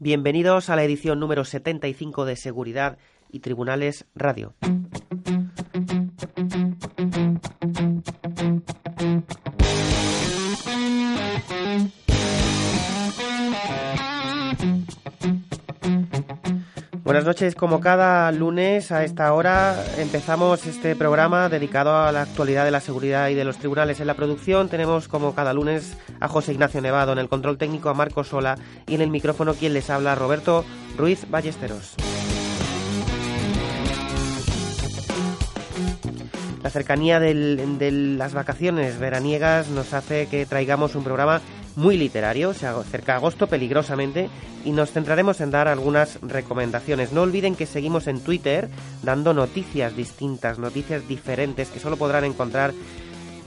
Bienvenidos a la edición número 75 de Seguridad y Tribunales Radio. Buenas noches, como cada lunes a esta hora empezamos este programa dedicado a la actualidad de la seguridad y de los tribunales. En la producción tenemos como cada lunes a José Ignacio Nevado, en el control técnico a Marco Sola y en el micrófono quien les habla Roberto Ruiz Ballesteros. La cercanía de las vacaciones veraniegas nos hace que traigamos un programa muy literario, se acerca agosto peligrosamente y nos centraremos en dar algunas recomendaciones. No olviden que seguimos en Twitter dando noticias distintas, noticias diferentes que solo podrán encontrar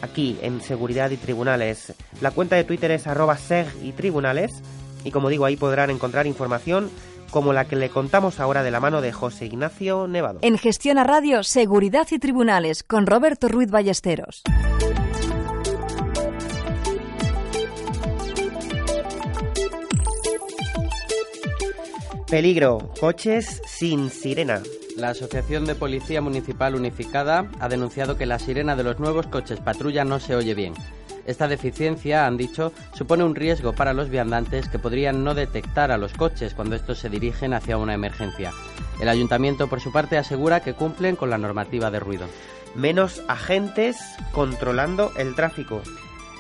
aquí en Seguridad y Tribunales. La cuenta de Twitter es arroba seg y tribunales y como digo ahí podrán encontrar información como la que le contamos ahora de la mano de José Ignacio Nevado. En Gestión a Radio, Seguridad y Tribunales con Roberto Ruiz Ballesteros. Peligro, coches sin sirena. La Asociación de Policía Municipal Unificada ha denunciado que la sirena de los nuevos coches patrulla no se oye bien. Esta deficiencia, han dicho, supone un riesgo para los viandantes que podrían no detectar a los coches cuando estos se dirigen hacia una emergencia. El ayuntamiento, por su parte, asegura que cumplen con la normativa de ruido. Menos agentes controlando el tráfico.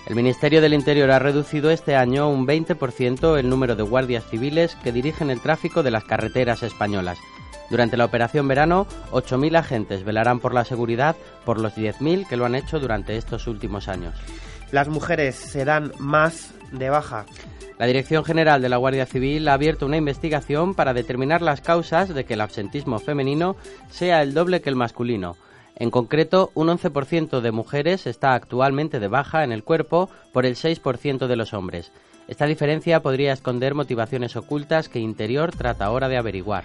El Ministerio del Interior ha reducido este año un 20% el número de guardias civiles que dirigen el tráfico de las carreteras españolas. Durante la operación verano, 8.000 agentes velarán por la seguridad por los 10.000 que lo han hecho durante estos últimos años. Las mujeres se dan más de baja. La Dirección General de la Guardia Civil ha abierto una investigación para determinar las causas de que el absentismo femenino sea el doble que el masculino. En concreto, un 11% de mujeres está actualmente de baja en el cuerpo por el 6% de los hombres. Esta diferencia podría esconder motivaciones ocultas que Interior trata ahora de averiguar.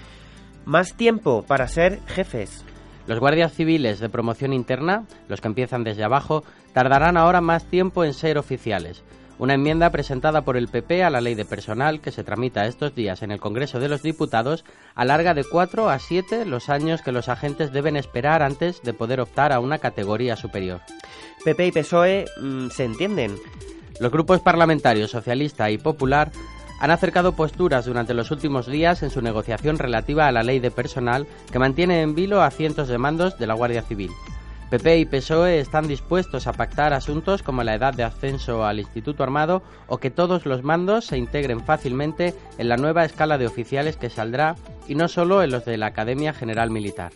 Más tiempo para ser jefes. Los guardias civiles de promoción interna, los que empiezan desde abajo, tardarán ahora más tiempo en ser oficiales. Una enmienda presentada por el PP a la ley de personal que se tramita estos días en el Congreso de los Diputados alarga de 4 a 7 los años que los agentes deben esperar antes de poder optar a una categoría superior. PP y PSOE mm, se entienden. Los grupos parlamentarios socialista y popular han acercado posturas durante los últimos días en su negociación relativa a la ley de personal que mantiene en vilo a cientos de mandos de la Guardia Civil. PP y PSOE están dispuestos a pactar asuntos como la edad de ascenso al Instituto Armado o que todos los mandos se integren fácilmente en la nueva escala de oficiales que saldrá y no solo en los de la Academia General Militar.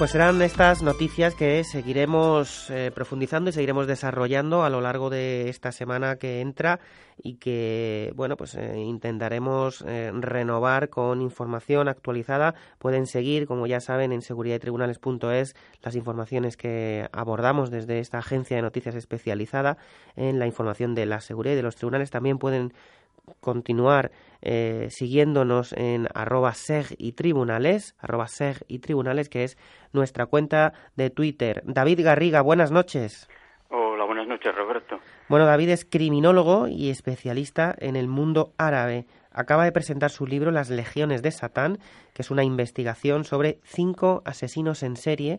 Pues serán estas noticias que seguiremos eh, profundizando y seguiremos desarrollando a lo largo de esta semana que entra y que, bueno, pues eh, intentaremos eh, renovar con información actualizada. Pueden seguir, como ya saben, en seguridadtribunales.es las informaciones que abordamos desde esta agencia de noticias especializada en la información de la seguridad y de los tribunales. También pueden continuar eh, siguiéndonos en arroba seg y tribunales, arroba seg y tribunales, que es nuestra cuenta de Twitter. David Garriga, buenas noches. Hola, buenas noches, Roberto. Bueno, David es criminólogo y especialista en el mundo árabe. Acaba de presentar su libro Las Legiones de Satán, que es una investigación sobre cinco asesinos en serie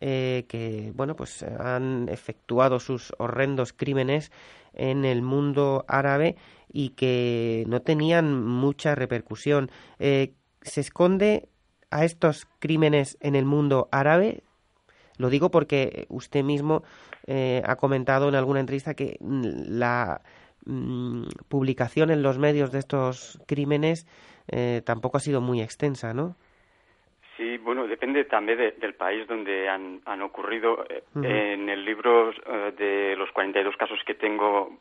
eh, que, bueno, pues han efectuado sus horrendos crímenes en el mundo árabe y que no tenían mucha repercusión. Eh, ¿Se esconde a estos crímenes en el mundo árabe? Lo digo porque usted mismo eh, ha comentado en alguna entrevista que la mm, publicación en los medios de estos crímenes eh, tampoco ha sido muy extensa, ¿no? Sí, bueno, depende también del país donde han, han ocurrido. En el libro de los 42 casos que tengo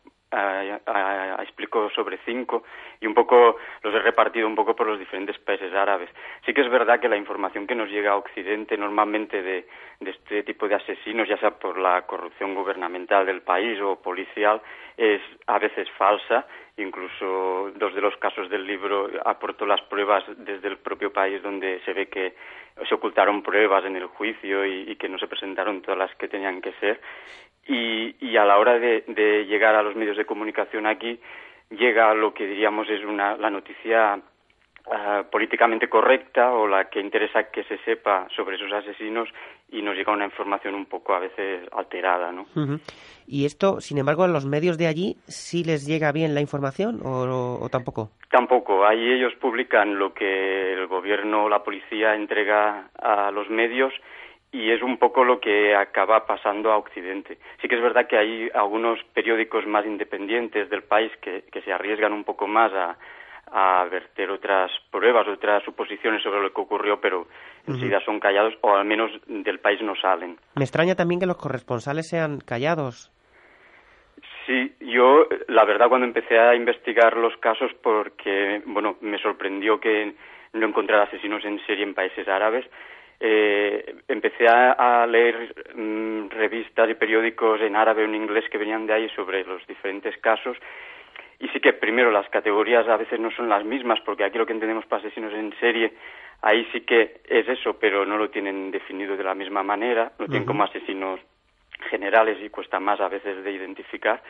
explico sobre cinco y un poco los he repartido un poco por los diferentes países árabes. Sí que es verdad que la información que nos llega a Occidente normalmente de, de este tipo de asesinos, ya sea por la corrupción gubernamental del país o policial, es a veces falsa. Incluso dos de los casos del libro aportó las pruebas desde el propio país donde se ve que se ocultaron pruebas en el juicio y, y que no se presentaron todas las que tenían que ser y, a la hora de, llegar a los medios de comunicación aquí llega lo que diríamos es una, la noticia ah, políticamente correcta o la que interesa que se sepa sobre esos asesinos y nos llega una información un poco a veces alterada, ¿no? Y esto, sin embargo, a los medios de allí sí les llega bien la información o, o tampoco. Tampoco. Ahí ellos publican lo que el gobierno o la policía entrega a los medios y es un poco lo que acaba pasando a Occidente. Sí que es verdad que hay algunos periódicos más independientes del país que, se arriesgan un poco más a, verter otras pruebas, otras suposiciones sobre lo que ocurrió, pero enseguida son callados o al menos del país no salen. Me extraña también que los corresponsales sean callados. Sí, yo la verdad cuando empecé a investigar los casos porque, bueno, me sorprendió que no encontrara asesinos en serie en países árabes, eh, empecé a, leer mm, revistas y periódicos en árabe o en inglés que venían de ahí sobre los diferentes casos. Y sí que primero las categorías a veces no son las mismas porque aquí lo que entendemos por asesinos en serie ahí sí que es eso pero no lo tienen definido de la misma manera lo tienen como asesinos generales y cuesta más a veces de identificar.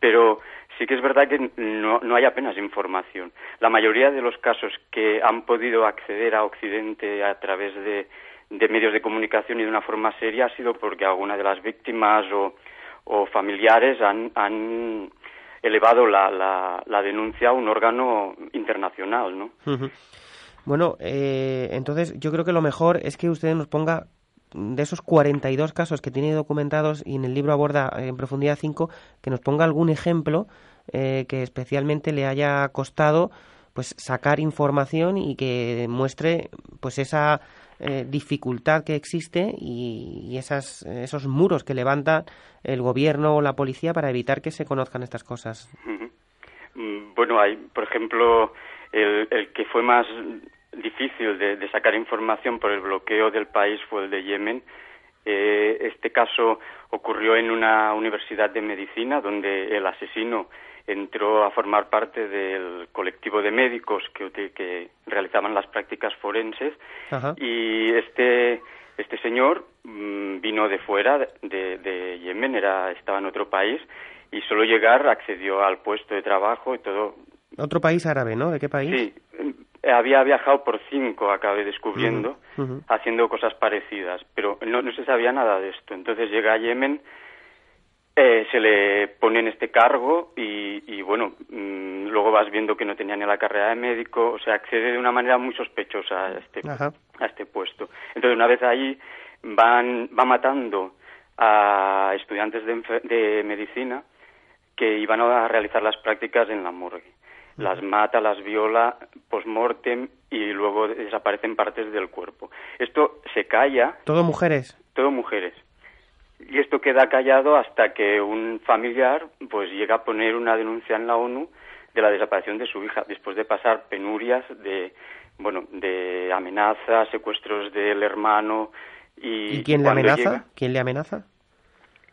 Pero sí que es verdad que no, no hay apenas información. La mayoría de los casos que han podido acceder a Occidente a través de de medios de comunicación y de una forma seria ha sido porque alguna de las víctimas o, familiares han, elevado la, la, la, denuncia a un órgano internacional, ¿no? Bueno, eh, entonces yo creo que lo mejor es que usted nos ponga de esos 42 casos que tiene documentados y en el libro aborda en profundidad 5, que nos ponga algún ejemplo eh, que especialmente le haya costado pues sacar información y que muestre pues esa eh, dificultad que existe y, esas, esos muros que levanta el gobierno o la policía para evitar que se conozcan estas cosas. Mm, bueno, hay, por ejemplo, el, el que fue más difícil de, sacar información por el bloqueo del país fue el de Yemen. Eh, este caso ocurrió en una universidad de medicina donde el asesino entró a formar parte del colectivo de médicos que, que realizaban las prácticas forenses. Y este este señor mm, vino de fuera de, de, Yemen era estaba en otro país y solo llegar accedió al puesto de trabajo y todo. Otro país árabe no de qué país sí había viajado por cinco acabé descubriendo haciendo cosas parecidas pero no, no se sabía nada de esto. Entonces llega a Yemen eh, se le pone en este cargo y, bueno, mm, luego vas viendo que no tenía ni la carrera de médico, o sea, accede de una manera muy sospechosa a este, a este puesto. Entonces, una vez ahí, van, va matando a estudiantes de, de medicina que iban a realizar las prácticas en la morgue. Las mata, las viola post-mortem y luego desaparecen partes del cuerpo. Esto se calla. ¿Todo mujeres? Todo mujeres y esto queda callado hasta que un familiar pues llega a poner una denuncia en la ONU de la desaparición de su hija después de pasar penurias de bueno de amenazas secuestros del hermano y, quién le amenaza quién le amenaza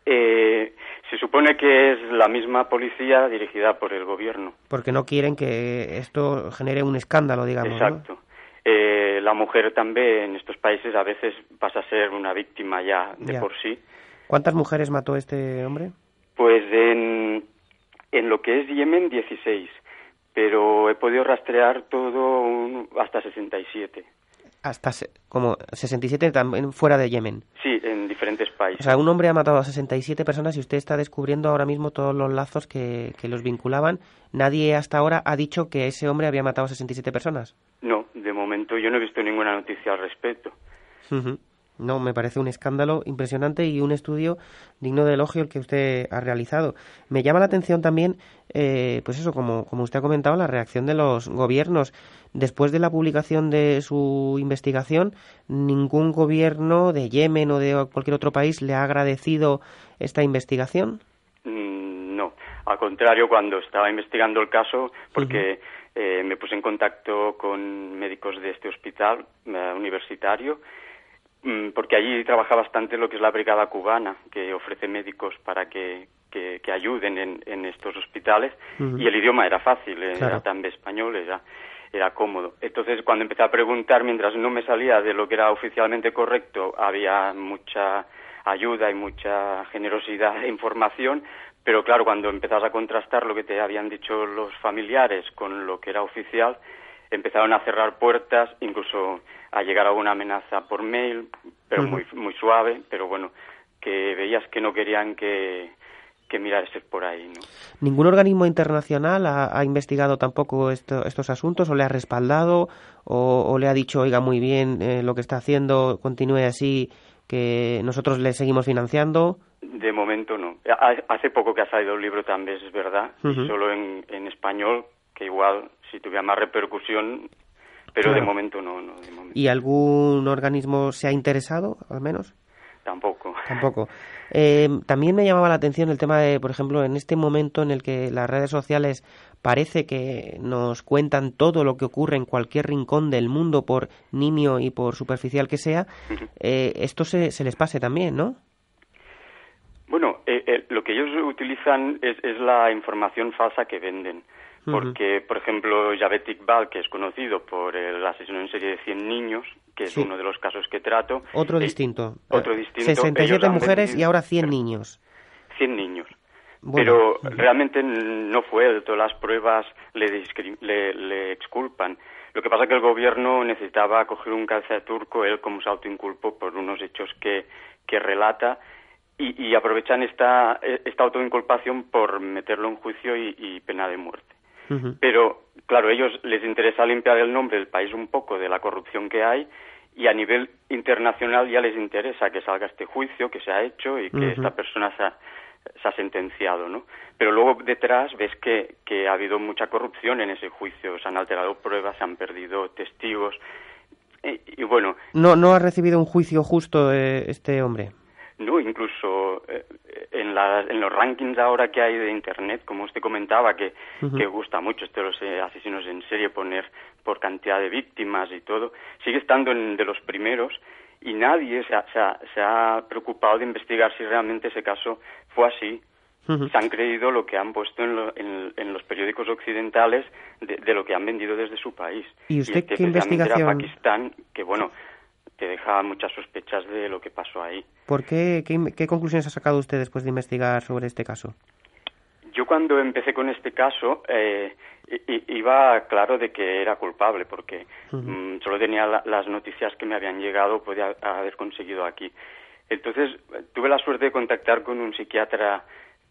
eh, se supone que es la misma policía dirigida por el gobierno. Porque no quieren que esto genere un escándalo digamos exacto. Eh, la mujer también en estos países a veces pasa a ser una víctima ya de por sí ¿Cuántas mujeres mató este hombre? Pues en, en lo que es Yemen, 16, pero he podido rastrear todo hasta 67. Hasta como 67 también fuera de Yemen. Sí, en diferentes países. O sea, un hombre ha matado a 67 personas y usted está descubriendo ahora mismo todos los lazos que, que los vinculaban. Nadie hasta ahora ha dicho que ese hombre había matado a 67 personas. No, de momento yo no he visto ninguna noticia al respecto. No, me parece un escándalo impresionante y un estudio digno de elogio el que usted ha realizado. Me llama la atención también, eh, pues eso, como, como usted ha comentado, la reacción de los gobiernos. Después de la publicación de su investigación, ningún gobierno de Yemen o de cualquier otro país le ha agradecido esta investigación. Mm, no, al contrario, cuando estaba investigando el caso, porque eh, me puse en contacto con médicos de este hospital eh, universitario porque allí trabaja bastante lo que es la brigada cubana, que ofrece médicos para que, que, ayuden en, en, estos hospitales, y el idioma era fácil, era también español, era, era cómodo. Entonces, cuando empecé a preguntar, mientras no me salía de lo que era oficialmente correcto, había mucha ayuda y mucha generosidad e información, pero claro, cuando empezás a contrastar lo que te habían dicho los familiares con lo que era oficial, empezaron a cerrar puertas, incluso a llegar a una amenaza por mail, pero muy, muy suave, pero bueno, que veías que no querían que, que por ahí. ¿no? ¿Ningún organismo internacional ha, investigado tampoco estos asuntos o le ha respaldado o, le ha dicho, oiga, muy bien, eh, lo que está haciendo, continúe así, que nosotros le seguimos financiando? De momento no. Hace poco que ha salido el libro también, es verdad, solo en, en español, que igual si tuviera más repercusión pero de momento no, no ¿Y algún organismo se ha interesado, al menos? Tampoco. Tampoco. Eh, también me llamaba la atención el tema de, por ejemplo, en este momento en el que las redes sociales parece que nos cuentan todo lo que ocurre en cualquier rincón del mundo, por nimio y por superficial que sea, eh, esto se, se les pase también, ¿no? Bueno, eh, lo que ellos utilizan es, es la información falsa que venden porque, por ejemplo, Javed Iqbal, que es conocido por el asesino en serie de 100 niños, que es uno de los casos que trato. Otro eh, distinto. Otro distinto. 67 mujeres y ahora 100 niños. 100 niños. Pero realmente no fue todas las pruebas le, le, exculpan. Lo que pasa es que el gobierno necesitaba coger un calza turco, él como se autoinculpó por unos hechos que, que relata, y, y aprovechan esta, esta autoinculpación por meterlo en juicio y pena de muerte. Pero, claro, a ellos les interesa limpiar el nombre del país un poco de la corrupción que hay y a nivel internacional ya les interesa que salga este juicio que se ha hecho y que esta persona se ha, sentenciado, ¿no? Pero luego detrás ves que, que ha habido mucha corrupción en ese juicio, se han alterado pruebas, se han perdido testigos y, bueno... No, no ha recibido un juicio justo eh, este hombre. No, incluso eh, en, en, los rankings ahora que hay de Internet, como usted comentaba, que, que gusta mucho esto de los eh, asesinos en serie poner por cantidad de víctimas y todo, sigue estando en, de los primeros y nadie se ha, se, ha, preocupado de investigar si realmente ese caso fue así. Se han creído lo que han puesto en, en, los periódicos occidentales de, lo que han vendido desde su país. ¿Y usted qué investigación? Era Pakistán, que bueno, te deja muchas sospechas de lo que pasó ahí. ¿Por qué? ¿Qué, conclusiones ha sacado usted después de investigar sobre este caso? Yo cuando empecé con este caso eh, iba claro de que era culpable porque mm, solo tenía las noticias que me habían llegado, podía haber conseguido aquí. Entonces tuve la suerte de contactar con un psiquiatra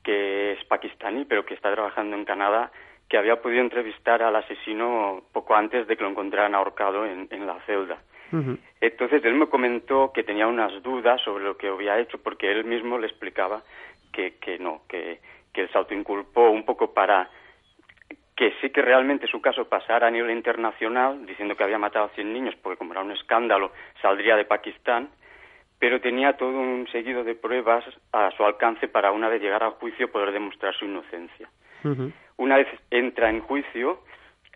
que es pakistaní pero que está trabajando en Canadá que había podido entrevistar al asesino poco antes de que lo encontraran ahorcado en la celda. Entonces él me comentó que tenía unas dudas sobre lo que había hecho porque él mismo le explicaba que, que no, que, que él se autoinculpó un poco para que sí que realmente su caso pasara a nivel internacional, diciendo que había matado a 100 niños, porque como era un escándalo, saldría de Pakistán, pero tenía todo un seguido de pruebas a su alcance para una vez llegar a juicio poder demostrar su inocencia. Una vez entra en juicio,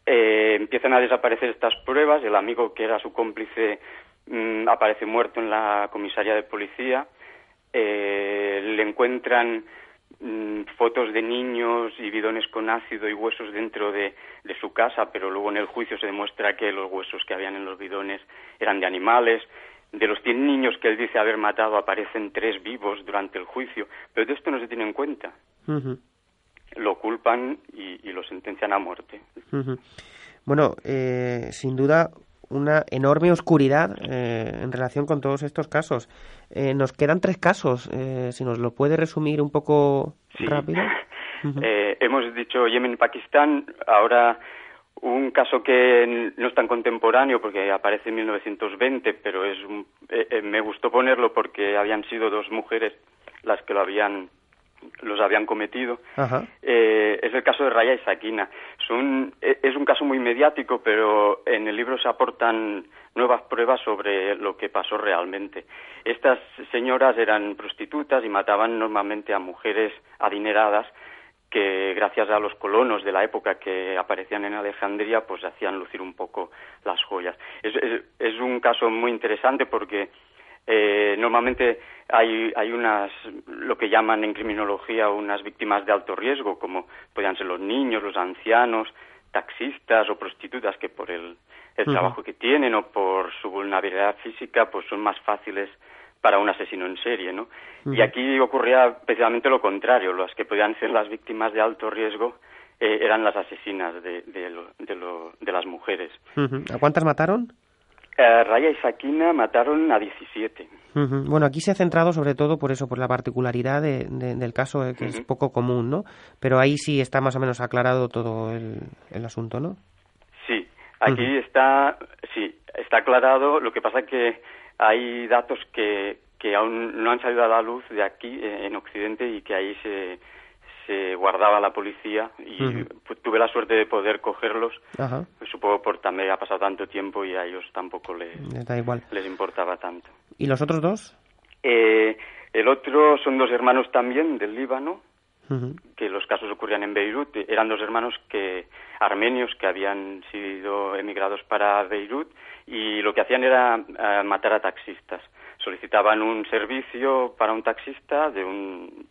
eh, empiezan a desaparecer estas pruebas, el amigo que era su cómplice mm, aparece muerto en la comisaría de policía, eh, le encuentran mm, fotos de niños y bidones con ácido y huesos dentro de, su casa, pero luego en el juicio se demuestra que los huesos que habían en los bidones eran de animales. De los 100 niños que él dice haber matado aparecen tres vivos durante el juicio, pero de esto no se tiene en cuenta lo culpan y, lo sentencian a muerte. Bueno, eh, sin duda una enorme oscuridad eh, en relación con todos estos casos. Eh, nos quedan tres casos, si nos lo puede resumir un poco rápido. hemos dicho Yemen Pakistán, ahora un caso que no es tan contemporáneo porque aparece en 1920, pero es eh, eh, me gustó ponerlo porque habían sido dos mujeres las que lo habían los habían cometido. Eh, es el caso de Raya y Sakina. Es un, es un caso muy mediático, pero en el libro se aportan nuevas pruebas sobre lo que pasó realmente. Estas señoras eran prostitutas y mataban normalmente a mujeres adineradas que gracias a los colonos de la época que aparecían en Alejandría, pues hacían lucir un poco las joyas. Es, es, un caso muy interesante porque eh, normalmente hay, hay unas, lo que llaman en criminología, unas víctimas de alto riesgo, como podían ser los niños, los ancianos, taxistas o prostitutas que por el, el trabajo que tienen o por su vulnerabilidad física, pues son más fáciles para un asesino en serie, ¿no? Y aquí ocurría precisamente lo contrario, las que podían ser las víctimas de alto riesgo eh, eran las asesinas de, de, las mujeres. ¿A cuántas mataron? Eh, Raya y Sakina mataron a 17. Bueno, aquí se ha centrado sobre todo por eso, por la particularidad del caso, eh, que es poco común, ¿no? Pero ahí sí está más o menos aclarado todo el, el asunto, ¿no? Sí, aquí está, sí, está aclarado. Lo que pasa que hay datos que, que aún no han salido a la luz de aquí eh, en Occidente y que ahí se, se guardaba la policía y pues, tuve la suerte de poder cogerlos. Pues, supongo por también ha pasado tanto tiempo y a ellos tampoco les, les importaba tanto. ¿Y los otros dos? Eh, el otro son dos hermanos también del Líbano, que los casos ocurrían en Beirut. Eran dos hermanos que armenios que habían sido emigrados para Beirut y lo que hacían era eh, matar a taxistas. Solicitaban un servicio para un taxista de un,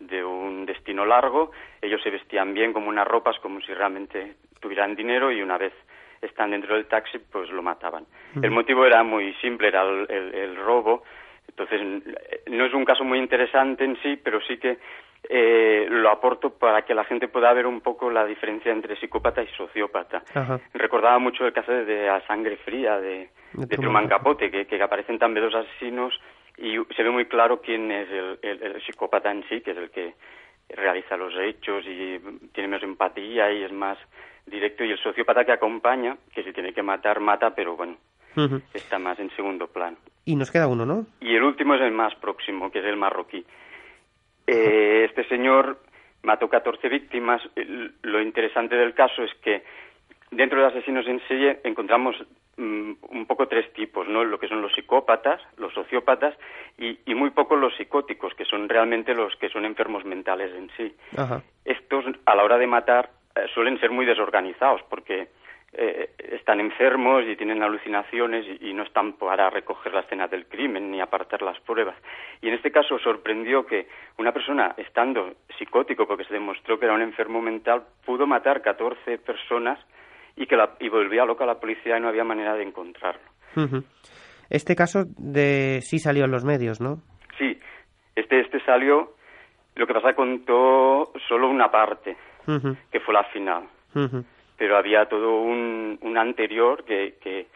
de un destino largo, ellos se vestían bien como unas ropas, como si realmente tuvieran dinero y una vez están dentro del taxi, pues lo mataban. El motivo era muy simple, era el, robo. Entonces, no es un caso muy interesante en sí, pero sí que eh, lo aporto para que la gente pueda ver un poco la diferencia entre psicópata y sociópata. Recordaba mucho el caso de A Sangre Fría de, de, Truman Capote, que, que, aparecen también dos asesinos y se ve muy claro quién es el, psicópata en sí, que es el que realiza los hechos y tiene más empatía y es más directo, y el sociópata que acompaña, que si tiene que matar, mata, pero bueno, está más en segundo plano. Y nos queda uno, ¿no? Y el último es el más próximo, que es el marroquí. Eh, este señor mató 14 víctimas. Lo interesante del caso es que dentro de asesinos en serie encontramos un poco tres tipos, ¿no? Lo que son los psicópatas, los sociópatas y, muy poco los psicóticos, que son realmente los que son enfermos mentales en sí. Estos, a la hora de matar, eh, suelen ser muy desorganizados porque eh, están enfermos y tienen alucinaciones y, no están para recoger la escena del crimen ni apartar las pruebas. Y en este caso sorprendió que una persona, estando psicótico, porque se demostró que era un enfermo mental, pudo matar 14 personas y que la, y volvía loca la policía y no había manera de encontrarlo. Este caso de sí salió en los medios, ¿no? Sí, este, este salió, lo que pasa contó solo una parte, que fue la final pero había todo un, un anterior que, que,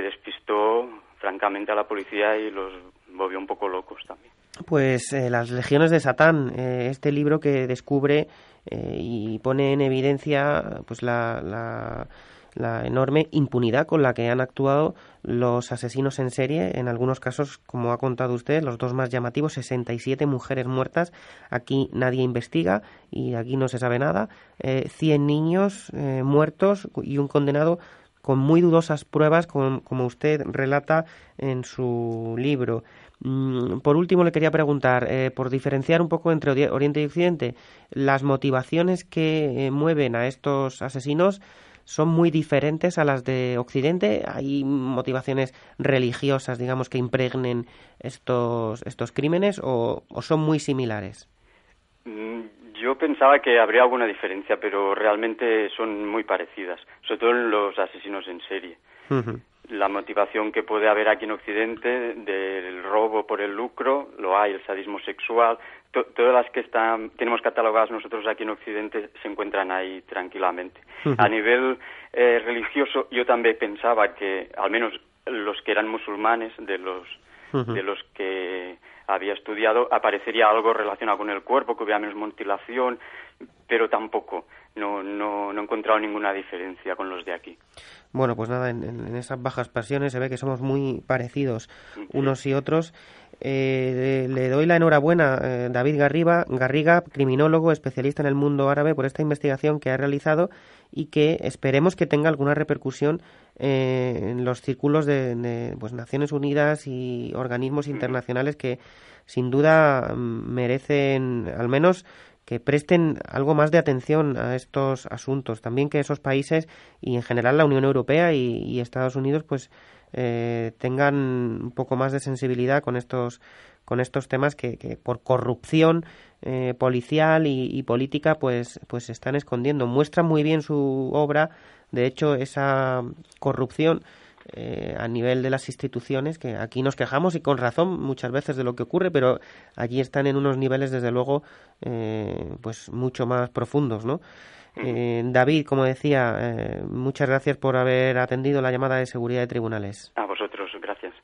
despistó francamente a la policía y los volvió un poco locos también. Pues eh, Las Legiones de Satán, eh, este libro que descubre eh, y pone en evidencia pues la, la enorme impunidad con la que han actuado los asesinos en serie, en algunos casos, como ha contado usted, los dos más llamativos, 67 mujeres muertas, aquí nadie investiga y aquí no se sabe nada, eh, 100 niños muertos y un condenado con muy dudosas pruebas, como usted relata en su libro. Mm, por último, le quería preguntar, eh, por diferenciar un poco entre Oriente y Occidente, las motivaciones que eh, mueven a estos asesinos son muy diferentes a las de Occidente? ¿Hay motivaciones religiosas, digamos, que impregnen estos, estos crímenes o, son muy similares? Mm, yo pensaba que habría alguna diferencia, pero realmente son muy parecidas, sobre todo en los asesinos en serie. La motivación que puede haber aquí en Occidente del robo por el lucro, lo hay, el sadismo sexual, todas las que están, tenemos catalogadas nosotros aquí en Occidente se encuentran ahí tranquilamente. A nivel eh, religioso, yo también pensaba que, al menos los que eran musulmanes, de los, de los que había estudiado, aparecería algo relacionado con el cuerpo, que hubiera menos mutilación, pero tampoco. No, no, no he encontrado ninguna diferencia con los de aquí. Bueno, pues nada, en, esas bajas pasiones se ve que somos muy parecidos unos y otros. Eh, le, doy la enhorabuena a eh, David Garriga, Garriga, criminólogo, especialista en el mundo árabe, por esta investigación que ha realizado y que esperemos que tenga alguna repercusión eh, en los círculos de, pues, Naciones Unidas y organismos internacionales que sin duda merecen al menos que presten algo más de atención a estos asuntos. También que esos países y en general la Unión Europea y, Estados Unidos pues eh, tengan un poco más de sensibilidad con estos con estos temas que, por corrupción eh, policial y, política pues pues se están escondiendo muestran muy bien su obra de hecho esa corrupción eh, a nivel de las instituciones, que aquí nos quejamos y con razón muchas veces de lo que ocurre, pero allí están en unos niveles, desde luego, eh, pues mucho más profundos, ¿no? Eh, David, como decía, muchas gracias por haber atendido la llamada de seguridad de tribunales. A vosotros, gracias.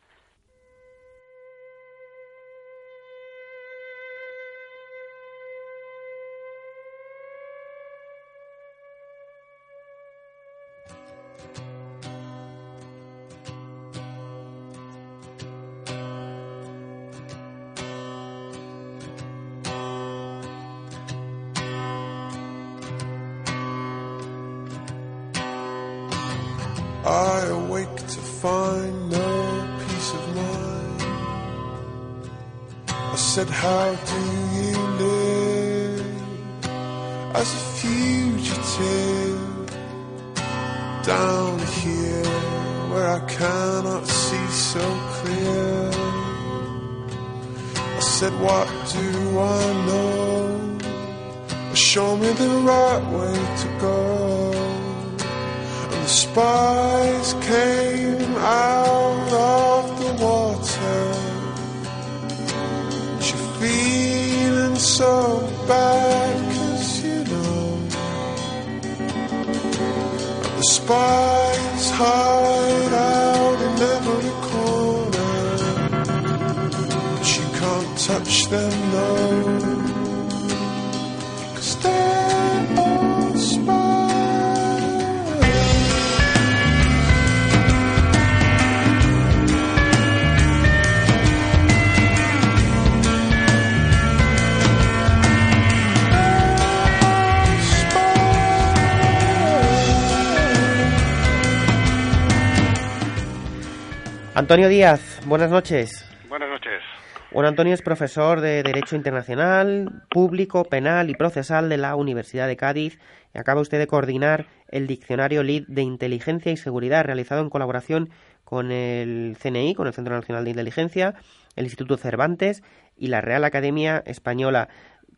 Said, How do you live as a fugitive down here where I cannot see so clear? I said, What do I know? Show me the right way to go And the spies came out so bad, cause you know the spies hide out in every corner. But you can't touch them, no. Antonio Díaz, buenas noches. Buenas noches. Bueno, Antonio es profesor de Derecho Internacional, Público, Penal y Procesal de la Universidad de Cádiz y acaba usted de coordinar el diccionario LID de Inteligencia y Seguridad realizado en colaboración con el CNI, con el Centro Nacional de Inteligencia, el Instituto Cervantes y la Real Academia Española.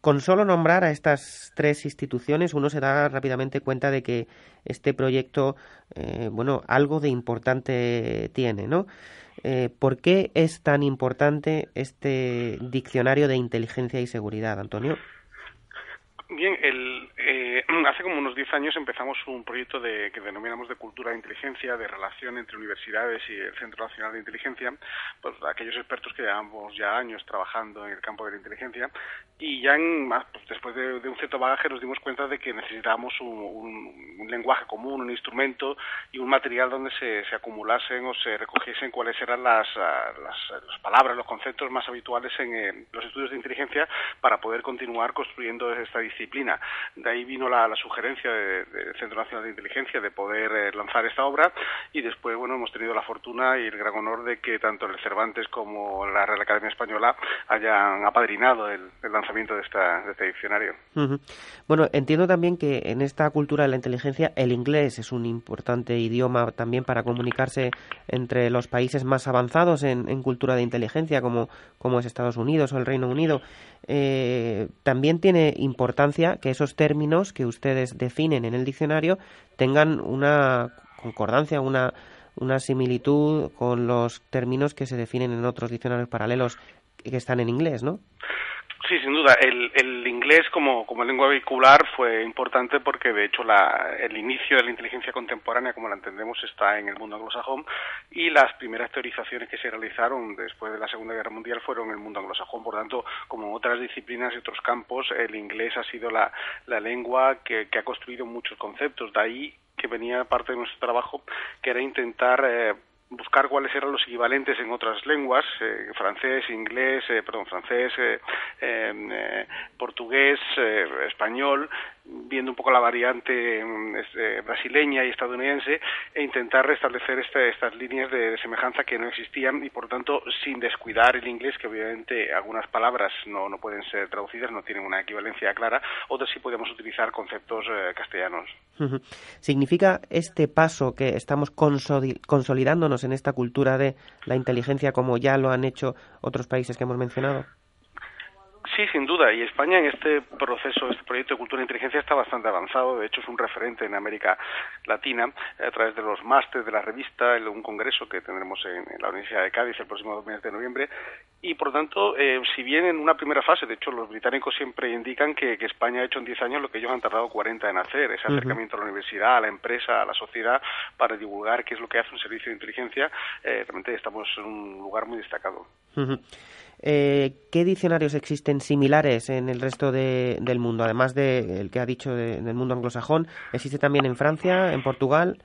Con solo nombrar a estas tres instituciones uno se da rápidamente cuenta de que este proyecto, eh, bueno, algo de importante tiene, ¿no? Eh, ¿Por qué es tan importante este diccionario de inteligencia y seguridad, Antonio? Bien, el, eh, hace como unos 10 años empezamos un proyecto de, que denominamos de cultura de inteligencia, de relación entre universidades y el Centro Nacional de Inteligencia, pues aquellos expertos que llevamos ya años trabajando en el campo de la inteligencia y ya en, pues, después de, un cierto bagaje nos dimos cuenta de que necesitábamos un, lenguaje común, un instrumento y un material donde se, se acumulasen o se recogiesen cuáles eran las, las, las, palabras, los conceptos más habituales en los estudios de inteligencia para poder continuar construyendo esta disciplina disciplina. De ahí vino la, sugerencia del Centro Nacional de Inteligencia de poder eh, lanzar esta obra y después, bueno, hemos tenido la fortuna y el gran honor de que tanto el Cervantes como la Real Academia Española hayan apadrinado el, lanzamiento de, esta, este diccionario. Bueno, entiendo también que en esta cultura de la inteligencia el inglés es un importante idioma también para comunicarse entre los países más avanzados en, en cultura de inteligencia como, como es Estados Unidos o el Reino Unido. Eh, también tiene importancia que esos términos que ustedes definen en el diccionario tengan una concordancia, una, una similitud con los términos que se definen en otros diccionarios paralelos que están en inglés, ¿no? Sí, sin duda. El, el inglés como, como lengua vehicular fue importante porque, de hecho, la, el inicio de la inteligencia contemporánea, como la entendemos, está en el mundo anglosajón y las primeras teorizaciones que se realizaron después de la Segunda Guerra Mundial fueron en el mundo anglosajón. Por tanto, como otras disciplinas y otros campos, el inglés ha sido la, la lengua que, que ha construido muchos conceptos. De ahí que venía parte de nuestro trabajo, que era intentar eh, buscar cuáles eran los equivalentes en otras lenguas, eh, francés, inglés, eh, perdón, francés, eh, em, eh portugués, eh, español, viendo un poco la variante mm, este, brasileña y estadounidense e intentar restablecer este, estas líneas de, de, semejanza que no existían y por tanto sin descuidar el inglés que obviamente algunas palabras no, no pueden ser traducidas, no tienen una equivalencia clara, otras sí podemos utilizar conceptos eh, castellanos. ¿Significa este paso que estamos consolidándonos en esta cultura de la inteligencia como ya lo han hecho otros países que hemos mencionado? Sí, sin duda. Y España en este proceso, este proyecto de cultura e inteligencia está bastante avanzado. De hecho, es un referente en América Latina a través de los másteres de la revista, un congreso que tendremos en, la Universidad de Cádiz el próximo mes de noviembre. Y, por tanto, eh, si bien en una primera fase, de hecho, los británicos siempre indican que, que, España ha hecho en 10 años lo que ellos han tardado 40 en hacer, ese acercamiento a la universidad, a la empresa, a la sociedad, para divulgar qué es lo que hace un servicio de inteligencia, eh, realmente estamos en un lugar muy destacado. Uh -huh. Eh, ¿Qué diccionarios existen similares en el resto de, del mundo? Además del de, que ha dicho de, del mundo anglosajón, ¿existe también en Francia, en Portugal?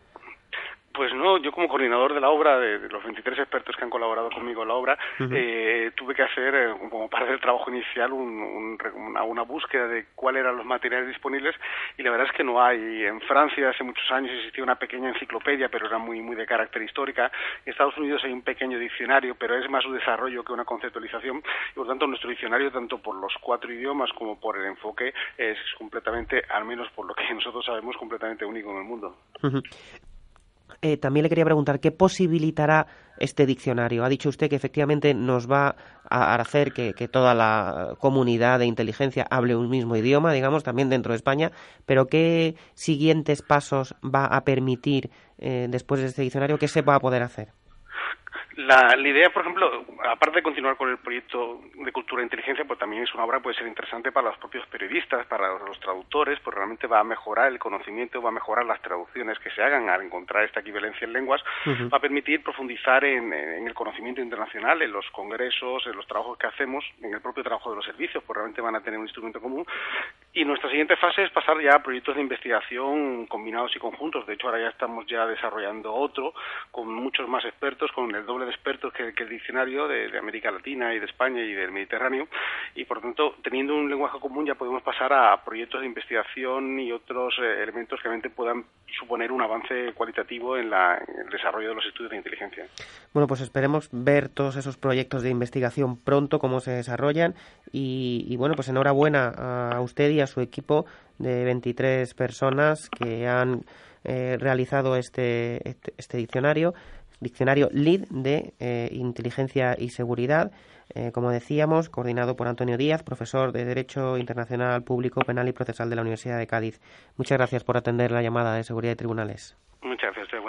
Pues no, yo como coordinador de la obra, de, de los 23 expertos que han colaborado conmigo en la obra, uh -huh. eh, tuve que hacer, eh, como parte del trabajo inicial, un, un, una, una, búsqueda de cuáles eran los materiales disponibles y la verdad es que no hay. En Francia hace muchos años existía una pequeña enciclopedia, pero era muy, muy de carácter histórica. En Estados Unidos hay un pequeño diccionario, pero es más un desarrollo que una conceptualización y por tanto nuestro diccionario, tanto por los cuatro idiomas como por el enfoque, es completamente, al menos por lo que nosotros sabemos, completamente único en el mundo. Uh -huh. Eh, también le quería preguntar qué posibilitará este diccionario. Ha dicho usted que efectivamente nos va a hacer que, toda la comunidad de inteligencia hable un mismo idioma, digamos, también dentro de España, pero qué siguientes pasos va a permitir eh, después de este diccionario, qué se va a poder hacer. La, la, idea, por ejemplo, aparte de continuar con el proyecto de cultura e inteligencia, pues también es una obra puede ser interesante para los propios periodistas, para los traductores, pues realmente va a mejorar el conocimiento, va a mejorar las traducciones que se hagan al encontrar esta equivalencia en lenguas, uh -huh. va a permitir profundizar en, en, el conocimiento internacional, en los congresos, en los trabajos que hacemos, en el propio trabajo de los servicios, pues realmente van a tener un instrumento común. Y nuestra siguiente fase es pasar ya a proyectos de investigación combinados y conjuntos. De hecho, ahora ya estamos ya desarrollando otro con muchos más expertos, con el doble de expertos que, el diccionario de, América Latina y de España y del Mediterráneo y por tanto teniendo un lenguaje común ya podemos pasar a proyectos de investigación y otros eh, elementos que realmente puedan suponer un avance cualitativo en, la, el desarrollo de los estudios de inteligencia. Bueno, pues esperemos ver todos esos proyectos de investigación pronto, cómo se desarrollan y, y bueno, pues enhorabuena a usted y a su equipo de 23 personas que han eh, realizado este, este, este diccionario diccionario LID de eh, Inteligencia y Seguridad, eh, como decíamos, coordinado por Antonio Díaz, profesor de Derecho Internacional Público, Penal y Procesal de la Universidad de Cádiz. Muchas gracias por atender la llamada de Seguridad y Tribunales. Muchas gracias,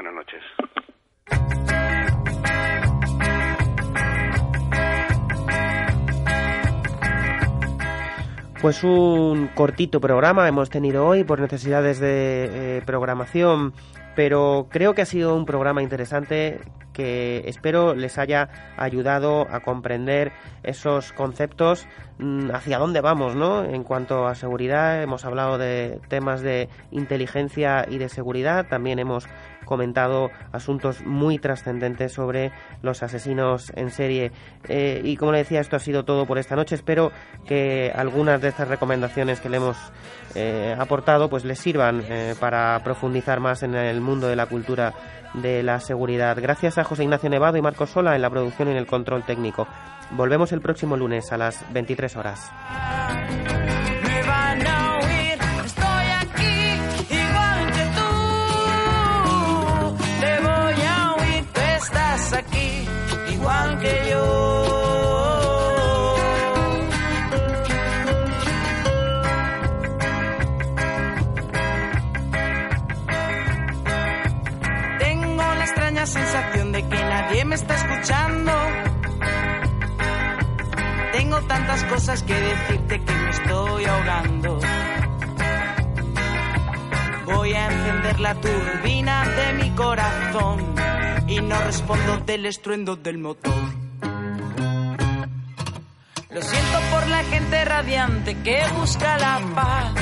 Pues un cortito programa hemos tenido hoy por necesidades de eh, programación pero creo que ha sido un programa interesante que espero les haya ayudado a comprender esos conceptos mmm, hacia dónde vamos, ¿no? En cuanto a seguridad, hemos hablado de temas de inteligencia y de seguridad, también hemos comentado asuntos muy trascendentes sobre los asesinos en serie. Eh, y como le decía, esto ha sido todo por esta noche. Espero que algunas de estas recomendaciones que le hemos eh, aportado pues les sirvan eh, para profundizar más en el mundo de la cultura de la seguridad. Gracias a José Ignacio Nevado y Marcos Sola en la producción y en el control técnico. Volvemos el próximo lunes a las 23 horas. Igual que yo. Tengo la extraña sensación de que nadie me está escuchando. Tengo tantas cosas que decirte que me estoy ahogando. Voy a encender la turbina de mi corazón y no respondo del estruendo del motor. Lo siento por la gente radiante que busca la paz.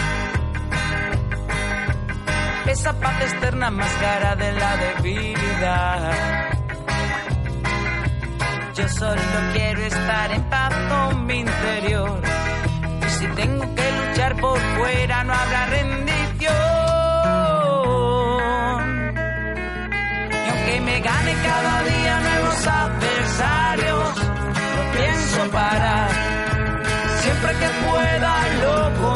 Esa paz externa más cara de la debilidad. Yo solo quiero estar en paz con mi interior. Y si tengo que luchar por fuera, no habrá rendición. Cada día nuevos adversarios, no pienso parar. Siempre que pueda, lo